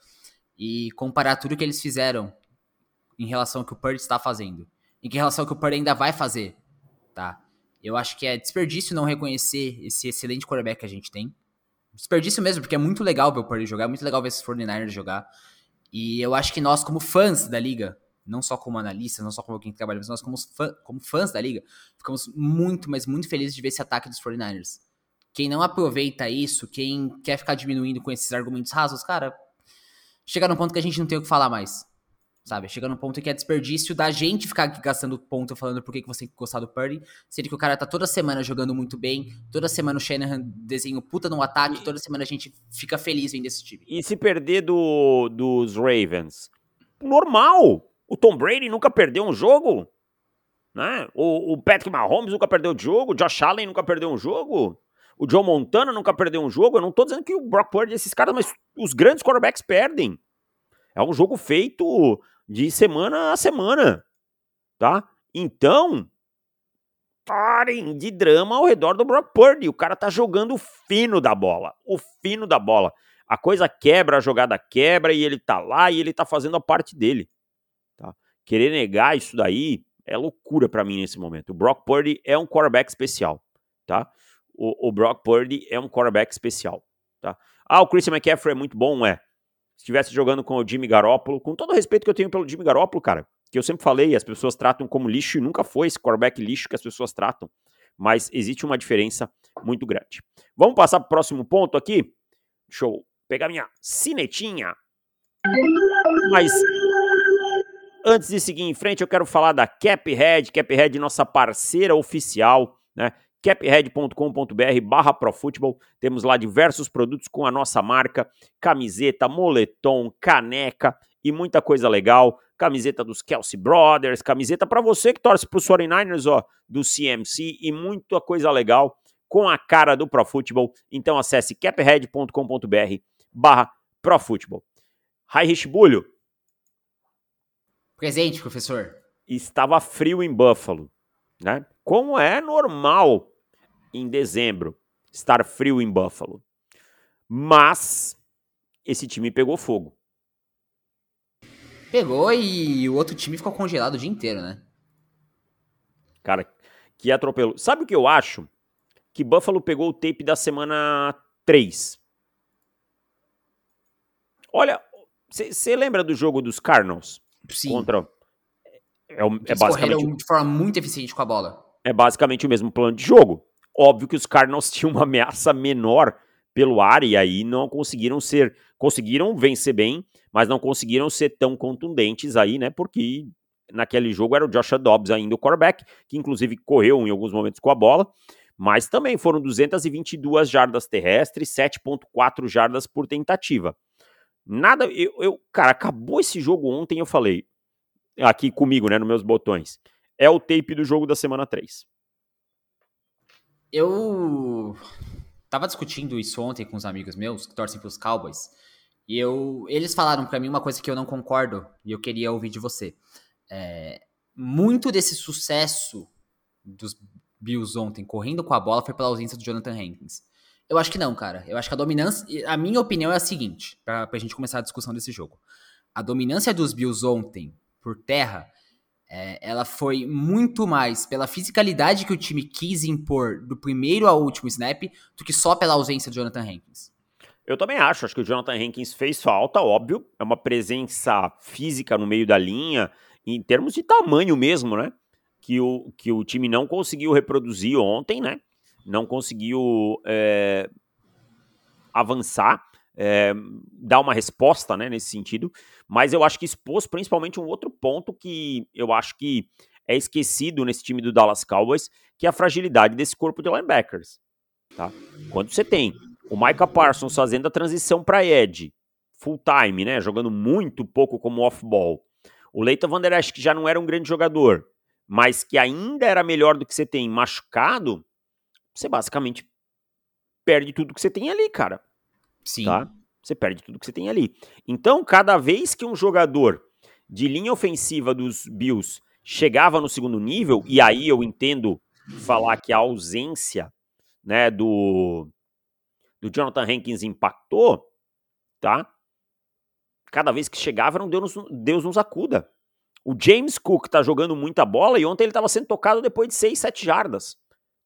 e comparar tudo que eles fizeram em relação ao que o Purdy está fazendo, em relação ao que o Purdy ainda vai fazer, tá? Eu acho que é desperdício não reconhecer esse excelente quarterback que a gente tem. Desperdício mesmo, porque é muito legal ver o Purdy jogar, é muito legal ver esses 49ers jogar. E eu acho que nós, como fãs da liga, não só como analistas, não só como alguém que trabalha, mas nós como, fã, como fãs da liga, ficamos muito, mas muito felizes de ver esse ataque dos 49ers. Quem não aproveita isso, quem quer ficar diminuindo com esses argumentos rasos, cara, chega num ponto que a gente não tem o que falar mais. Sabe? Chega num ponto que é desperdício da gente ficar aqui gastando ponto falando por que, você tem que gostar do Purdy, sendo que o cara tá toda semana jogando muito bem, toda semana o Shanahan desenha o puta no ataque, toda semana a gente fica feliz vendo esse time. E se perder do, dos Ravens? Normal! O Tom Brady nunca perdeu um jogo, né? O, o Patrick Mahomes nunca perdeu um jogo, o Josh Allen nunca perdeu um jogo, o Joe Montana nunca perdeu um jogo. Eu não tô dizendo que o Brock Purdy esses caras, mas os grandes quarterbacks perdem. É um jogo feito de semana a semana, tá? Então, parem de drama ao redor do Brock Purdy. O cara tá jogando o fino da bola, o fino da bola. A coisa quebra, a jogada quebra e ele tá lá e ele tá fazendo a parte dele, tá? Querer negar isso daí é loucura para mim nesse momento. O Brock Purdy é um quarterback especial, tá? O, o Brock Purdy é um quarterback especial, tá? Ah, o Christian McCaffrey é muito bom, é estivesse jogando com o Jimmy Garoppolo, com todo o respeito que eu tenho pelo Jimmy Garoppolo, cara, que eu sempre falei, as pessoas tratam como lixo e nunca foi esse quarterback lixo que as pessoas tratam, mas existe uma diferença muito grande. Vamos passar para o próximo ponto aqui? Deixa eu pegar minha cinetinha. Mas antes de seguir em frente, eu quero falar da Caphead, Caphead nossa parceira oficial, né? caphead.com.br barra profutebol. Temos lá diversos produtos com a nossa marca, camiseta, moletom, caneca e muita coisa legal. Camiseta dos Kelsey Brothers, camiseta para você que torce para os 49ers, ó, do CMC e muita coisa legal com a cara do Profutebol. Então acesse caphead.com.br barra profutebol. Heinrich Bulho. Presente, professor. Estava frio em Buffalo, né? Como é normal em dezembro, estar frio em Buffalo. Mas esse time pegou fogo. Pegou e o outro time ficou congelado o dia inteiro, né? Cara, que atropelou. Sabe o que eu acho? Que Buffalo pegou o tape da semana 3. Olha, você lembra do jogo dos Cardinals? Sim. Contra. É, é basicamente. de forma muito eficiente com a bola. É basicamente o mesmo plano de jogo. Óbvio que os Cardinals tinham uma ameaça menor pelo ar e aí não conseguiram ser, conseguiram vencer bem, mas não conseguiram ser tão contundentes aí, né? Porque naquele jogo era o Joshua Dobbs ainda o quarterback, que inclusive correu em alguns momentos com a bola, mas também foram 222 jardas terrestres, 7.4 jardas por tentativa. Nada, eu, eu, cara, acabou esse jogo ontem, eu falei aqui comigo, né, nos meus botões. É o tape do jogo da semana 3 eu tava discutindo isso ontem com os amigos meus que torcem pros Cowboys. E eu, eles falaram para mim uma coisa que eu não concordo e eu queria ouvir de você. É, muito desse sucesso dos Bills ontem correndo com a bola foi pela ausência do Jonathan Hankins. Eu acho que não, cara. Eu acho que a dominância. A minha opinião é a seguinte, pra, pra gente começar a discussão desse jogo. A dominância dos Bills ontem por terra é, ela foi muito mais pela fisicalidade que o time quis impor do primeiro ao último snap do que só pela ausência de Jonathan Hankins. Eu também acho, acho que o Jonathan Hankins fez falta, óbvio, é uma presença física no meio da linha, em termos de tamanho mesmo, né? Que o, que o time não conseguiu reproduzir ontem, né? Não conseguiu é, avançar é, dar uma resposta né, nesse sentido, mas eu acho que expôs principalmente um outro ponto que eu acho que é esquecido nesse time do Dallas Cowboys, que é a fragilidade desse corpo de linebackers. Tá? Quando você tem o Micah Parsons fazendo a transição para Ed, full time, né, jogando muito pouco como off-ball, o Leighton Van Der Esch, que já não era um grande jogador, mas que ainda era melhor do que você tem machucado, você basicamente perde tudo que você tem ali, cara. Sim. Tá? Você perde tudo que você tem ali. Então, cada vez que um jogador de linha ofensiva dos Bills chegava no segundo nível, e aí eu entendo falar que a ausência né, do, do Jonathan Hankins impactou, tá? Cada vez que chegava, não Deus, Deus nos acuda. O James Cook tá jogando muita bola e ontem ele estava sendo tocado depois de 6, 7 jardas,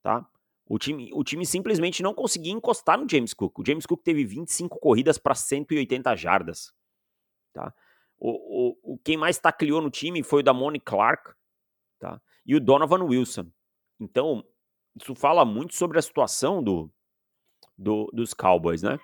tá? O time, o time simplesmente não conseguia encostar no James Cook. O James Cook teve 25 corridas para 180 jardas. Tá? O, o, o, quem mais tacleou no time foi o da Moni Clark tá? e o Donovan Wilson. Então, isso fala muito sobre a situação do, do, dos Cowboys, né?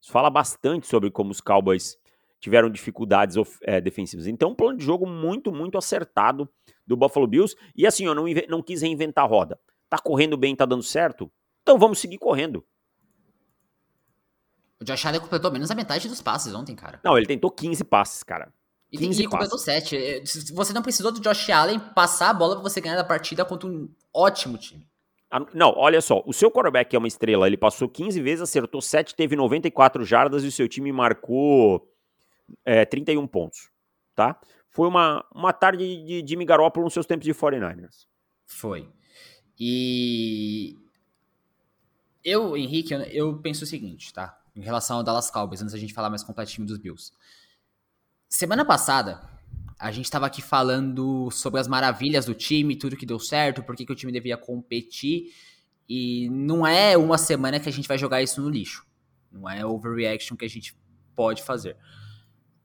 Isso fala bastante sobre como os Cowboys tiveram dificuldades é, defensivas. Então, um plano de jogo muito, muito acertado do Buffalo Bills. E assim, eu não, não quis reinventar a roda. Tá correndo bem, tá dando certo? Então vamos seguir correndo. O Josh Allen completou menos a metade dos passes ontem, cara. Não, ele tentou 15 passes, cara. 15 e, e completou 7. É, você não precisou do Josh Allen passar a bola pra você ganhar a partida contra um ótimo time. Não, olha só, o seu quarterback é uma estrela, ele passou 15 vezes, acertou 7, teve 94 jardas e o seu time marcou é, 31 pontos, tá? Foi uma, uma tarde de Jimmy Garoppolo nos seus tempos de 49ers. Foi. E eu, Henrique, eu, penso o seguinte, tá? Em relação ao Dallas Cowboys, antes da gente falar mais completo time dos Bills. Semana passada, a gente estava aqui falando sobre as maravilhas do time, tudo que deu certo, por que o time devia competir. E não é uma semana que a gente vai jogar isso no lixo. Não é overreaction que a gente pode fazer.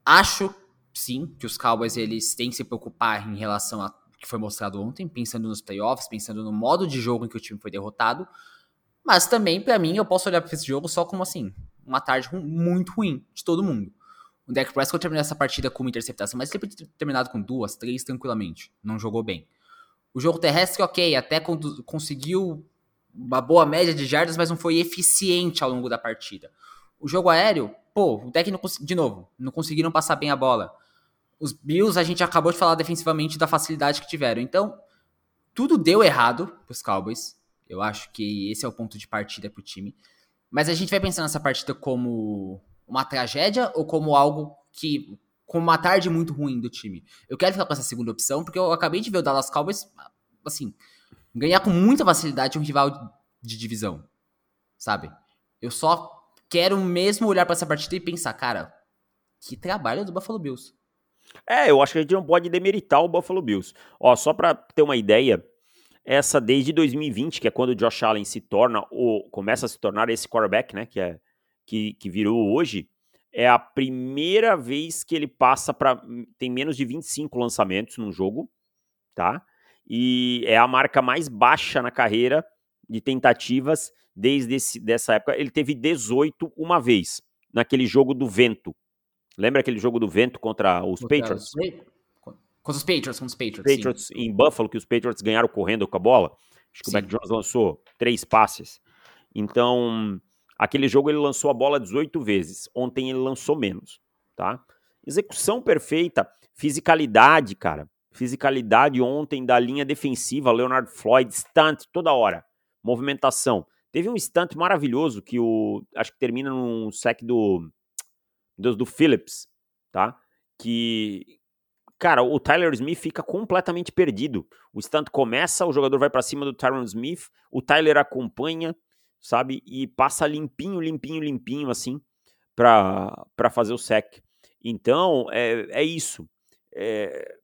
Acho, sim, que os Cowboys eles têm que se preocupar em relação a que foi mostrado ontem, pensando nos playoffs, pensando no modo de jogo em que o time foi derrotado. Mas também, para mim, eu posso olhar para esse jogo só como assim, uma tarde muito ruim de todo mundo. O Dak Prescott terminou essa partida com uma interceptação, mas ele podia ter terminado com duas, três tranquilamente. Não jogou bem. O jogo terrestre, ok, até conseguiu uma boa média de jardas, mas não foi eficiente ao longo da partida. O jogo aéreo, pô, o Dak não de novo, não conseguiram passar bem a bola. Os Bills, a gente acabou de falar defensivamente da facilidade que tiveram. Então, tudo deu errado pros Cowboys. Eu acho que esse é o ponto de partida pro time. Mas a gente vai pensar nessa partida como uma tragédia ou como algo que. como uma tarde muito ruim do time? Eu quero ficar com essa segunda opção, porque eu acabei de ver o Dallas Cowboys, assim, ganhar com muita facilidade um rival de divisão. Sabe? Eu só quero mesmo olhar para essa partida e pensar, cara, que trabalho do Buffalo Bills. É, eu acho que a gente não pode demeritar o Buffalo Bills. Ó, só para ter uma ideia, essa desde 2020, que é quando o Josh Allen se torna ou começa a se tornar esse quarterback, né, que é que, que virou hoje, é a primeira vez que ele passa para. tem menos de 25 lançamentos num jogo, tá? E é a marca mais baixa na carreira de tentativas desde esse, dessa época. Ele teve 18 uma vez, naquele jogo do vento. Lembra aquele jogo do vento contra os contra Patriots? Contra os Patriots, contra os Patriots. Patriots sim. em Buffalo, que os Patriots ganharam correndo com a bola. Acho que sim. o Mac Jones lançou três passes. Então, Aquele jogo ele lançou a bola 18 vezes, ontem ele lançou menos, tá? Execução perfeita, fisicalidade, cara. Fisicalidade ontem da linha defensiva, Leonard Floyd, stunt toda hora, movimentação. Teve um stunt maravilhoso que o acho que termina num sec do do, do Phillips, tá? Que cara, o Tyler Smith fica completamente perdido. O stunt começa, o jogador vai para cima do Tyron Smith, o Tyler acompanha, sabe? E passa limpinho, limpinho, limpinho, assim, para fazer o sec. Então, é, é isso. É,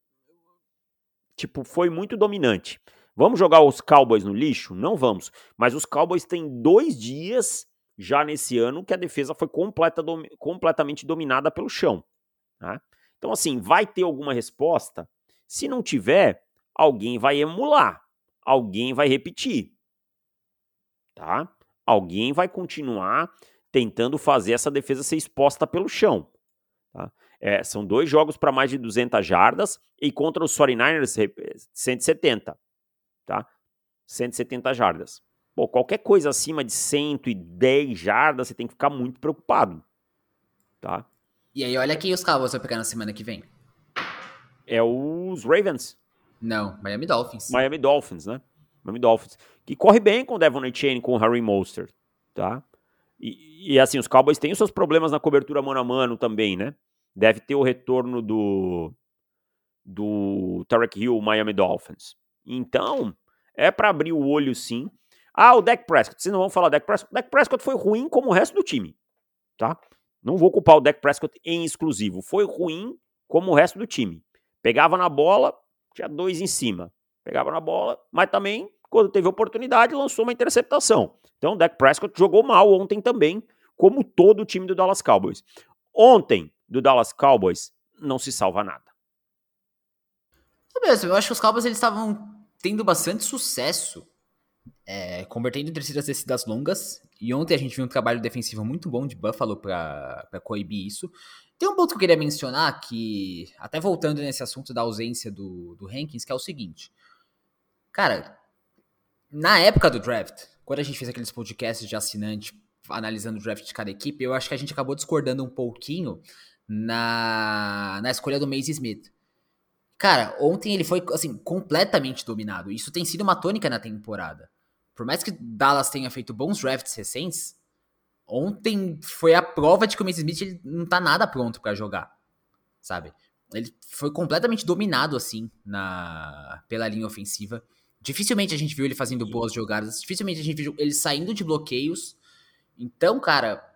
tipo, foi muito dominante. Vamos jogar os Cowboys no lixo? Não vamos. Mas os Cowboys têm dois dias já nesse ano que a defesa foi completa, dom, completamente dominada pelo chão. Tá? Então, assim, vai ter alguma resposta? Se não tiver, alguém vai emular, alguém vai repetir. Tá? alguém vai continuar tentando fazer essa defesa ser exposta pelo chão. Tá? É, são dois jogos para mais de 200 jardas e contra os 49ers 170. Tá? 170 jardas. Pô, qualquer coisa acima de 110 jardas, você tem que ficar muito preocupado. Tá? E aí, olha quem os Cowboys vão pegar na semana que vem. É os Ravens. Não, Miami Dolphins. Miami Dolphins, né? Miami Dolphins, que corre bem com o Devon Chain, com o Harry Mostert, tá? E, e, assim, os Cowboys têm os seus problemas na cobertura mano a mano também, né? Deve ter o retorno do do Tarek Hill, Miami Dolphins. Então, é para abrir o olho sim. Ah, o Dak Prescott, vocês não vão falar Dak Prescott. O Dak Prescott foi ruim como o resto do time, tá? Não vou culpar o Dak Prescott em exclusivo. Foi ruim como o resto do time. Pegava na bola, tinha dois em cima pegava na bola, mas também, quando teve oportunidade, lançou uma interceptação. Então, o Dak Prescott jogou mal ontem também, como todo o time do Dallas Cowboys. Ontem, do Dallas Cowboys, não se salva nada. É mesmo, eu acho que os Cowboys eles estavam tendo bastante sucesso é, convertendo em terceiras descidas longas. E ontem a gente viu um trabalho defensivo muito bom de Buffalo para coibir isso. Tem um ponto que eu queria mencionar que, até voltando nesse assunto da ausência do, do Hankins, que é o seguinte. Cara, na época do draft, quando a gente fez aqueles podcasts de assinante analisando o draft de cada equipe, eu acho que a gente acabou discordando um pouquinho na, na escolha do Mace Smith. Cara, ontem ele foi, assim, completamente dominado. Isso tem sido uma tônica na temporada. Por mais que Dallas tenha feito bons drafts recentes, ontem foi a prova de que o Mace Smith ele não tá nada pronto para jogar, sabe? Ele foi completamente dominado, assim, na pela linha ofensiva. Dificilmente a gente viu ele fazendo boas jogadas, dificilmente a gente viu ele saindo de bloqueios. Então, cara,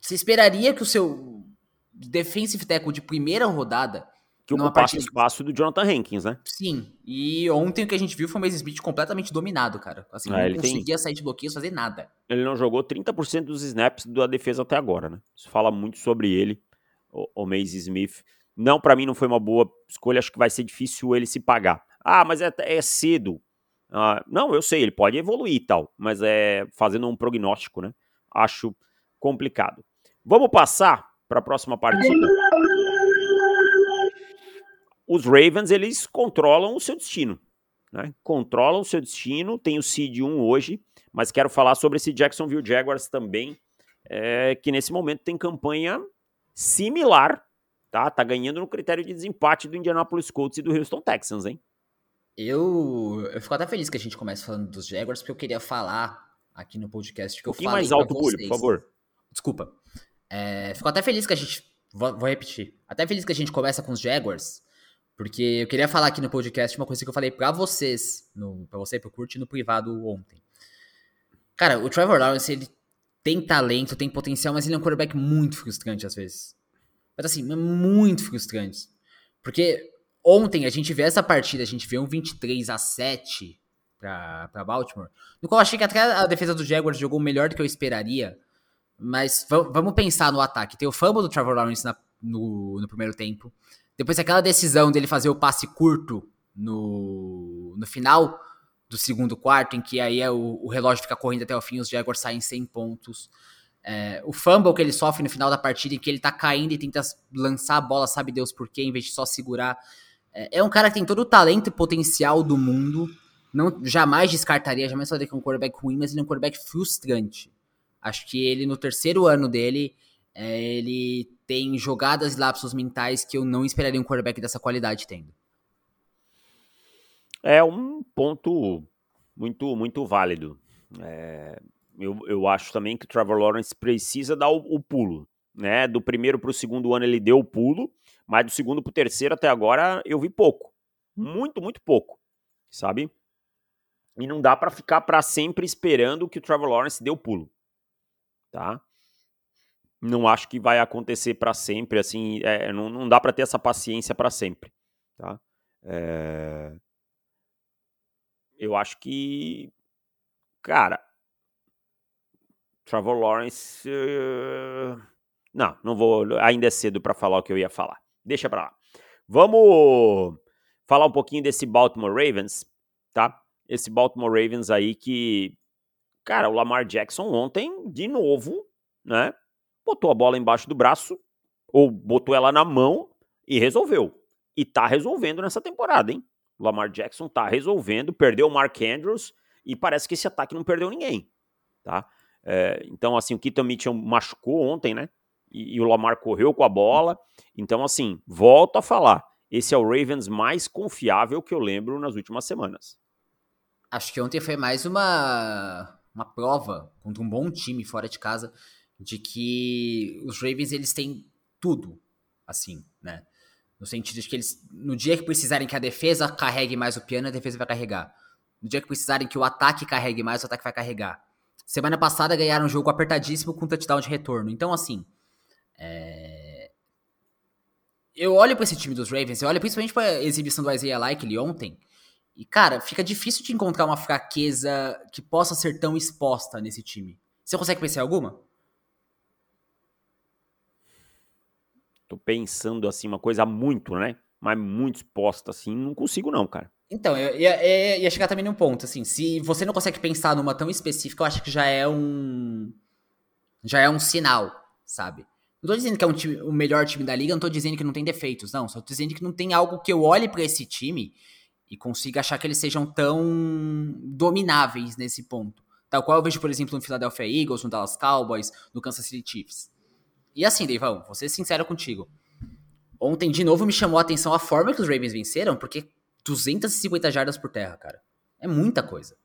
você esperaria que o seu defensive tackle de primeira rodada que ocupasse o espaço do Jonathan Hankins, né? Sim. E ontem o que a gente viu foi o Mason Smith completamente dominado, cara. Assim, ah, não conseguia tem... sair de bloqueios, fazer nada. Ele não jogou 30% dos snaps da defesa até agora, né? Isso fala muito sobre ele, o, o Mason Smith. Não, para mim não foi uma boa escolha, acho que vai ser difícil ele se pagar. Ah, mas é, é cedo. Ah, não, eu sei, ele pode evoluir e tal, mas é fazendo um prognóstico, né? Acho complicado. Vamos passar para a próxima partida os Ravens eles controlam o seu destino. Né? Controlam o seu destino, tem o seed 1 hoje, mas quero falar sobre esse Jacksonville Jaguars também, é, que nesse momento tem campanha similar, tá? Tá ganhando no critério de desempate do Indianapolis Colts e do Houston Texans, hein? Eu, eu fico até feliz que a gente comece falando dos Jaguars, porque eu queria falar aqui no podcast que um eu falei mais alto, Bulho, por favor. Desculpa. É, fico até feliz que a gente, vou, vou repetir, até feliz que a gente começa com os Jaguars, porque eu queria falar aqui no podcast uma coisa que eu falei para vocês, pra você e pro Kurt no privado ontem. Cara, o Trevor Lawrence, ele tem talento, tem potencial, mas ele é um quarterback muito frustrante às vezes. Mas assim, muito frustrante. Porque ontem a gente vê essa partida, a gente vê um 23 a 7 pra, pra Baltimore, no qual eu achei que até a defesa do Jaguars jogou melhor do que eu esperaria. Mas vamos pensar no ataque. Tem o fumble do Trevor Lawrence na, no, no primeiro tempo. Depois aquela decisão dele fazer o passe curto no, no final do segundo quarto, em que aí é o, o relógio fica correndo até o fim, os Jaguars saem sem pontos. É, o fumble que ele sofre no final da partida, em que ele tá caindo e tenta lançar a bola, sabe Deus por quê, em vez de só segurar. É, é um cara que tem todo o talento e potencial do mundo. Não, jamais descartaria, jamais falaria que é um quarterback ruim, mas ele é um quarterback frustrante. Acho que ele, no terceiro ano dele, é, ele tem jogadas e lapsos mentais que eu não esperaria um quarterback dessa qualidade tendo. É um ponto muito, muito válido. É, eu, eu acho também que o Trevor Lawrence precisa dar o, o pulo. Né? Do primeiro para o segundo ano ele deu o pulo, mas do segundo para o terceiro até agora eu vi pouco. Muito, muito pouco. Sabe? E não dá para ficar para sempre esperando que o Trevor Lawrence dê o pulo. Tá? Não acho que vai acontecer para sempre, assim, é, não, não dá para ter essa paciência para sempre, tá? É... Eu acho que, cara, Trevor Lawrence, uh... não, não vou, ainda é cedo para falar o que eu ia falar. Deixa para lá. Vamos falar um pouquinho desse Baltimore Ravens, tá? Esse Baltimore Ravens aí que, cara, o Lamar Jackson ontem, de novo, né? Botou a bola embaixo do braço, ou botou ela na mão e resolveu. E tá resolvendo nessa temporada, hein? O Lamar Jackson tá resolvendo, perdeu o Mark Andrews e parece que esse ataque não perdeu ninguém, tá? É, então, assim, o Keaton Mitchell machucou ontem, né? E, e, o Lamar correu com a bola. Então, assim, volto a falar. Esse é o Ravens mais confiável que eu lembro nas últimas semanas. Acho que ontem foi mais uma, uma prova contra um bom time fora de casa de que os Ravens eles têm tudo, assim, né? No sentido de que eles, no dia que precisarem que a defesa carregue mais o piano, a defesa vai carregar. No dia que precisarem que o ataque carregue mais, o ataque vai carregar. Semana passada ganharam um jogo apertadíssimo com touchdown de retorno. Então, assim, é... eu olho para esse time dos Ravens, eu olho principalmente para exibição do Isaiah Likely ontem, e, cara, fica difícil de encontrar uma fraqueza que possa ser tão exposta nesse time. Você consegue pensar alguma? Tô pensando assim, uma coisa muito, né? Mas muito exposta assim, não consigo não, cara. Então, eu ia, ia, ia, chegar também num ponto, assim, se você não consegue pensar numa tão específica, eu acho que já é um. Já é um sinal, sabe? Não tô dizendo que é um time, o melhor time da liga, não tô dizendo que não tem defeitos, não. Só tô dizendo que não tem algo que eu olhe para esse time e consiga achar que eles sejam tão domináveis nesse ponto. Tal qual eu vejo, por exemplo, no Philadelphia Eagles, no Dallas Cowboys, no Kansas City Chiefs. E assim, Deivão, vou ser sincero contigo. Ontem, de novo, me chamou a atenção a forma que os Ravens venceram, porque 250 jardas por terra, cara. É muita coisa.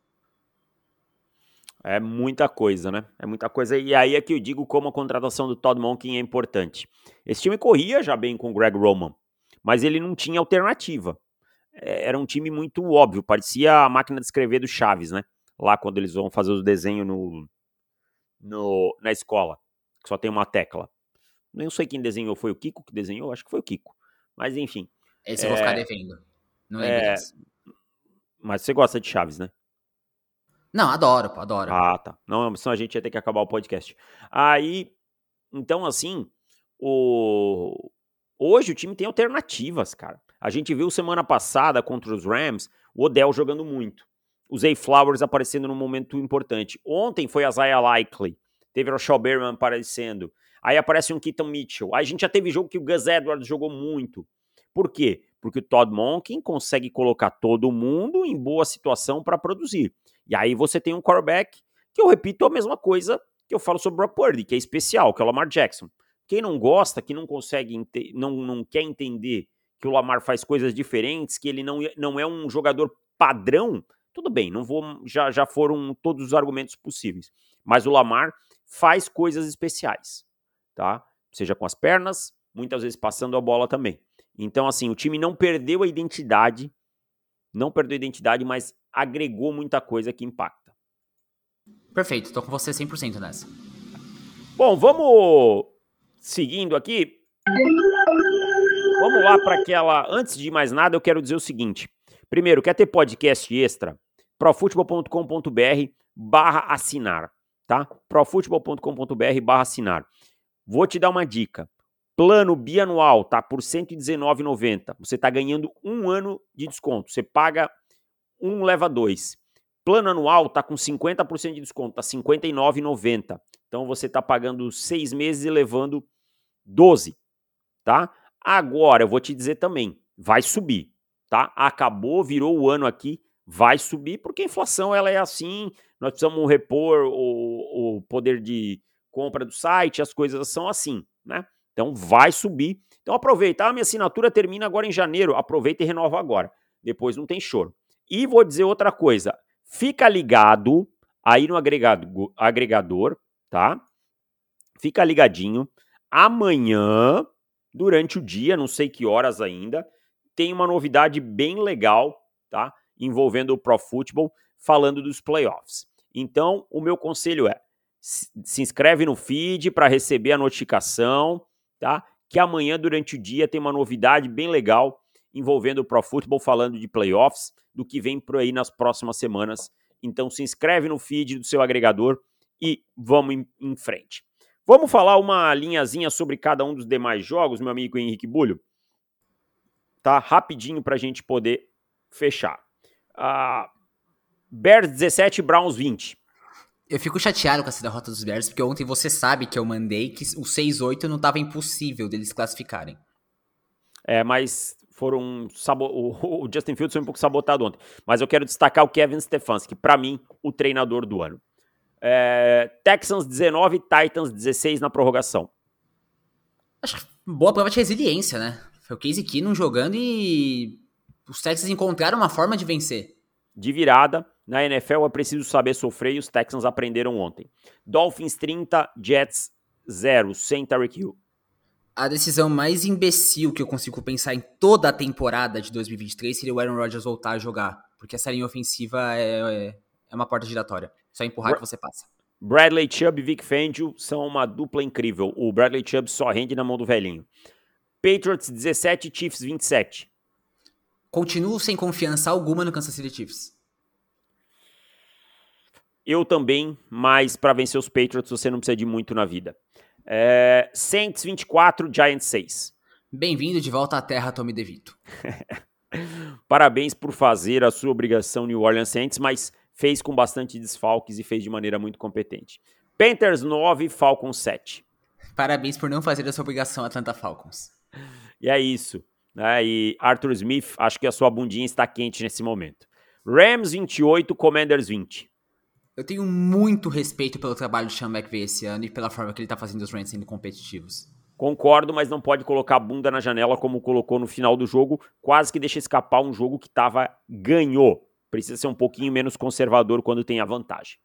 É muita coisa, né? É muita coisa. E aí é que eu digo como a contratação do Todd Monken é importante. Esse time corria já bem com o Greg Roman, mas ele não tinha alternativa. É, era um time muito óbvio, parecia a máquina de escrever do Chaves, né? Lá quando eles vão fazer os desenhos no, no, na escola, que só tem uma tecla. Não sei quem desenhou, foi o Kiko que desenhou? Acho que foi o Kiko. Mas enfim. Esse é, eu vou ficar é, devendo. Não é, é Mas você gosta de Chaves, né? Não, adoro, adoro. Ah, tá. Não, senão a gente ia ter que acabar o podcast. Aí, então, assim, o... hoje o time tem alternativas, cara. A gente viu semana passada contra os Rams o Odell jogando muito. O Zay Flowers aparecendo num momento importante. Ontem foi a Zaya Likely. Teve o Rochelle Berman aparecendo. Aí aparece um Keaton Mitchell. Aí a gente já teve jogo que o Gus Edwards jogou muito. Por quê? Porque o Todd Monken consegue colocar todo mundo em boa situação para produzir. E aí você tem um quarterback que eu repito a mesma coisa que eu falo sobre o Brock Purdy, que é especial, que é o Lamar Jackson. Quem não gosta, que não consegue, não, não quer entender que o Lamar faz coisas diferentes, que ele não, não é um jogador padrão, tudo bem, não vou, já, já foram todos os argumentos possíveis. Mas o Lamar faz coisas especiais, tá? Seja com as pernas, muitas vezes passando a bola também. Então, assim, o time não perdeu a identidade, não perdeu a identidade, mas agregou muita coisa que impacta. Perfeito, tô com você 100% nessa. Bom, vamos seguindo aqui. Vamos lá para aquela. Antes de mais nada, eu quero dizer o seguinte. Primeiro, quer ter podcast extra? profutebol.com.br barra assinar, tá? profutebol.com.br barra assinar. Vou te dar uma dica. Plano bianual tá por R$ 119,90. Você está ganhando um ano de desconto. Você paga um leva dois. Plano anual tá com 50% de desconto, tá R$ 59,90. Então você tá pagando seis meses e levando 12, tá? Agora eu vou te dizer também, vai subir, tá? Acabou, virou o ano aqui, vai subir porque a inflação ela é assim. Nós precisamos repor o, o poder de compra do site, as coisas são assim, né? Então vai subir. Então aproveita. A minha assinatura termina agora em janeiro. Aproveita e renova agora. Depois não tem choro. E vou dizer outra coisa. Fica ligado aí no agregado, agregador, tá? Fica ligadinho. Amanhã, durante o dia, não sei que horas ainda, tem uma novidade bem legal, tá? Envolvendo o Pro Football, falando dos playoffs. Então, o meu conselho é: se inscreve no feed para receber a notificação, tá? Que amanhã, durante o dia, tem uma novidade bem legal envolvendo o Pro Football, falando de playoffs, do que vem por aí nas próximas semanas. Então se inscreve no feed do seu agregador e vamos em, em frente. Vamos falar uma linhazinha sobre cada um dos demais jogos, meu amigo Henrique Bulho? Tá? Rapidinho para a gente poder fechar. Uh, Bears 17, Browns 20. Eu fico chateado com essa derrota dos Bears, porque ontem você sabe que eu mandei que o 6-8 não estava impossível deles classificarem. É, mas foram sabo... o Justin Fields foi um pouco sabotado ontem, mas eu quero destacar o Kevin Stefanski, para mim, o treinador do ano. É... Texans 19, Titans 16 na prorrogação. Acho que boa prova de resiliência, né? Foi o Casey Keenum jogando e os Texans encontraram uma forma de vencer. De virada, na NFL é preciso saber sofrer e os Texans aprenderam ontem. Dolphins 30, Jets 0, sem Tarek Hill a decisão mais imbecil que eu consigo pensar em toda a temporada de 2023 seria o Aaron Rodgers voltar a jogar. Porque essa linha ofensiva é, é, é uma porta giratória. Só empurrar Bra que você passa. Bradley Chubb e Vic Fangio são uma dupla incrível. O Bradley Chubb só rende na mão do velhinho. Patriots 17, Chiefs 27. Continuo sem confiança alguma no Kansas City Chiefs. Eu também, mas para vencer os Patriots você não precisa de muito na vida. É, Saints 24, Giants 6. Bem-vindo de volta à terra, Tommy DeVito. Parabéns por fazer a sua obrigação New Orleans Saints, mas fez com bastante desfalques e fez de maneira muito competente. Panthers 9, Falcons 7. Parabéns por não fazer essa obrigação Atlanta Falcons. E é isso. Né? E Arthur Smith, acho que a sua bundinha está quente nesse momento. Rams 28, Commanders 20. Eu tenho muito respeito pelo trabalho de Sean McVay esse ano e pela forma que ele está fazendo os Rams sendo competitivos. Concordo, mas não pode colocar a bunda na janela como colocou no final do jogo. Quase que deixa escapar um jogo que tava ganhou. Precisa ser um pouquinho menos conservador quando tem a vantagem.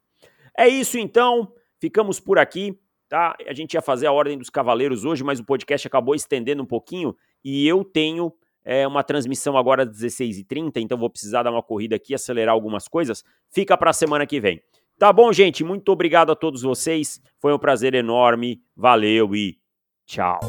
É isso então. Ficamos por aqui. Tá? A gente ia fazer a ordem dos cavaleiros hoje, mas o podcast acabou estendendo um pouquinho e eu tenho é, uma transmissão agora às 16h30, então vou precisar dar uma corrida aqui, acelerar algumas coisas. Fica para a semana que vem. Tá bom, gente? Muito obrigado a todos vocês. Foi um prazer enorme. Valeu e tchau.